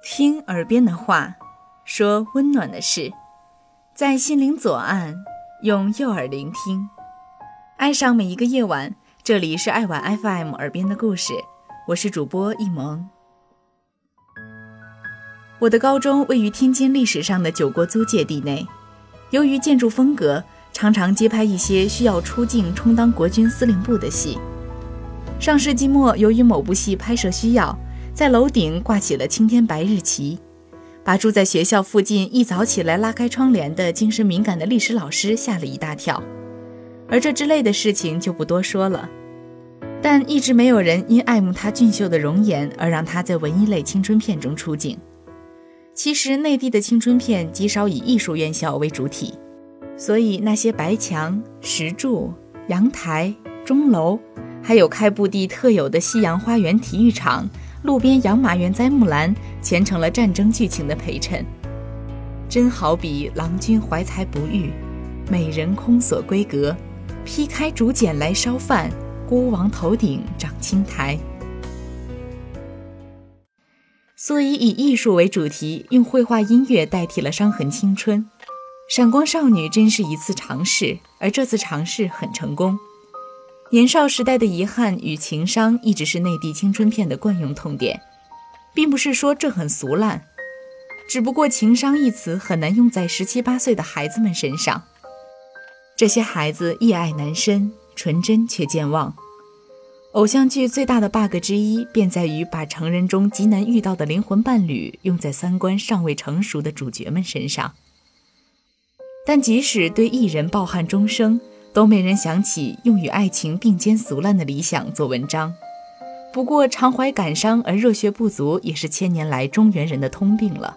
听耳边的话，说温暖的事，在心灵左岸，用右耳聆听，爱上每一个夜晚。这里是爱晚 FM 耳边的故事，我是主播一萌。我的高中位于天津历史上的九国租界地内，由于建筑风格，常常接拍一些需要出境充当国军司令部的戏。上世纪末，由于某部戏拍摄需要。在楼顶挂起了青天白日旗，把住在学校附近一早起来拉开窗帘的精神敏感的历史老师吓了一大跳。而这之类的事情就不多说了。但一直没有人因爱慕他俊秀的容颜而让他在文艺类青春片中出镜。其实内地的青春片极少以艺术院校为主体，所以那些白墙、石柱、阳台、钟楼，还有开埠地特有的夕阳花园体育场。路边养马园栽木兰，全成了战争剧情的陪衬。真好比郎君怀才不遇，美人空锁闺阁，劈开竹简来烧饭，孤王头顶长青苔。所以以艺术为主题，用绘画音乐代替了伤痕青春。闪光少女真是一次尝试，而这次尝试很成功。年少时代的遗憾与情伤一直是内地青春片的惯用痛点，并不是说这很俗烂，只不过“情伤”一词很难用在十七八岁的孩子们身上。这些孩子一爱难深，纯真却健忘。偶像剧最大的 bug 之一，便在于把成人中极难遇到的灵魂伴侣用在三观尚未成熟的主角们身上。但即使对艺人抱憾终生。都没人想起用与爱情并肩俗烂的理想做文章。不过，常怀感伤而热血不足，也是千年来中原人的通病了。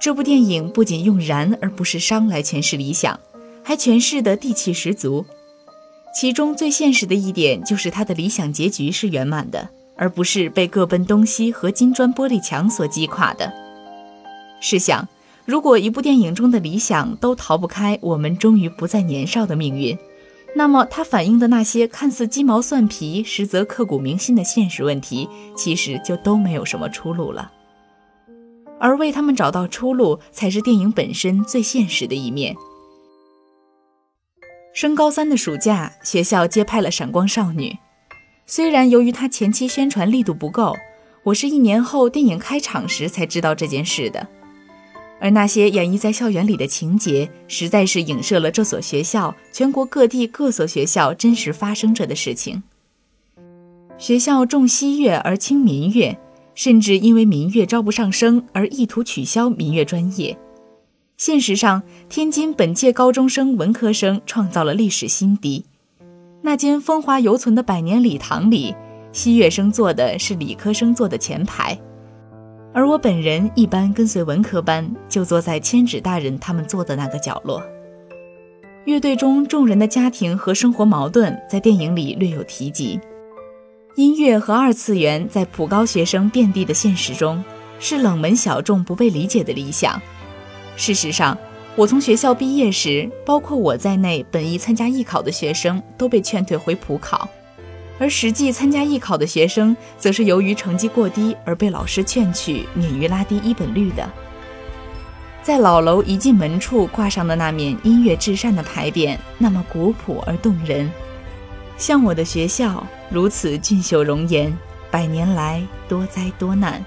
这部电影不仅用燃而不是伤来诠释理想，还诠释的地气十足。其中最现实的一点，就是他的理想结局是圆满的，而不是被各奔东西和金砖玻璃墙所击垮的。试想。如果一部电影中的理想都逃不开我们终于不再年少的命运，那么它反映的那些看似鸡毛蒜皮，实则刻骨铭心的现实问题，其实就都没有什么出路了。而为他们找到出路，才是电影本身最现实的一面。升高三的暑假，学校接拍了《闪光少女》，虽然由于它前期宣传力度不够，我是一年后电影开场时才知道这件事的。而那些演绎在校园里的情节，实在是影射了这所学校、全国各地各所学校真实发生着的事情。学校重西乐而轻民乐，甚至因为民乐招不上生而意图取消民乐专业。现实上，天津本届高中生文科生创造了历史新低。那间风华犹存的百年礼堂里，西乐生坐的是理科生坐的前排。而我本人一般跟随文科班，就坐在千纸大人他们坐的那个角落。乐队中众人的家庭和生活矛盾在电影里略有提及。音乐和二次元在普高学生遍地的现实中，是冷门小众不被理解的理想。事实上，我从学校毕业时，包括我在内本意参加艺考的学生都被劝退回普考。而实际参加艺考的学生，则是由于成绩过低而被老师劝去，免于拉低一本率的。在老楼一进门处挂上的那面音乐至善的牌匾，那么古朴而动人。像我的学校如此俊秀容颜，百年来多灾多难。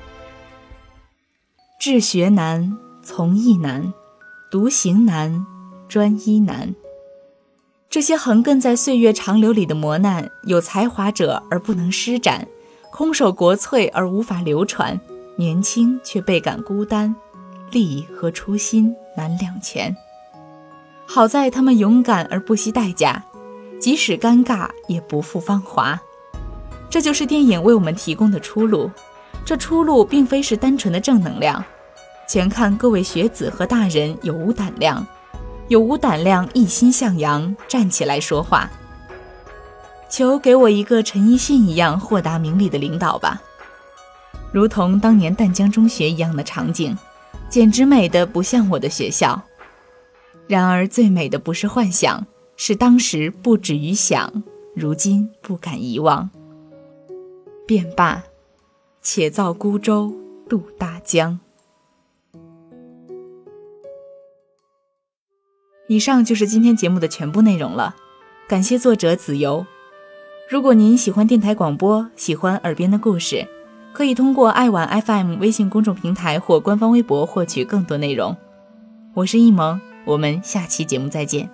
治学难，从艺难，独行难，专一难。这些横亘在岁月长流里的磨难，有才华者而不能施展，空守国粹而无法流传，年轻却倍感孤单，利益和初心难两全。好在他们勇敢而不惜代价，即使尴尬也不负芳华。这就是电影为我们提供的出路。这出路并非是单纯的正能量，全看各位学子和大人有无胆量。有无胆量一心向阳站起来说话？求给我一个陈奕迅一样豁达明理的领导吧，如同当年淡江中学一样的场景，简直美得不像我的学校。然而最美的不是幻想，是当时不止于想，如今不敢遗忘。便罢，且造孤舟，渡大江。以上就是今天节目的全部内容了，感谢作者子由。如果您喜欢电台广播，喜欢耳边的故事，可以通过爱晚 FM 微信公众平台或官方微博获取更多内容。我是易萌，我们下期节目再见。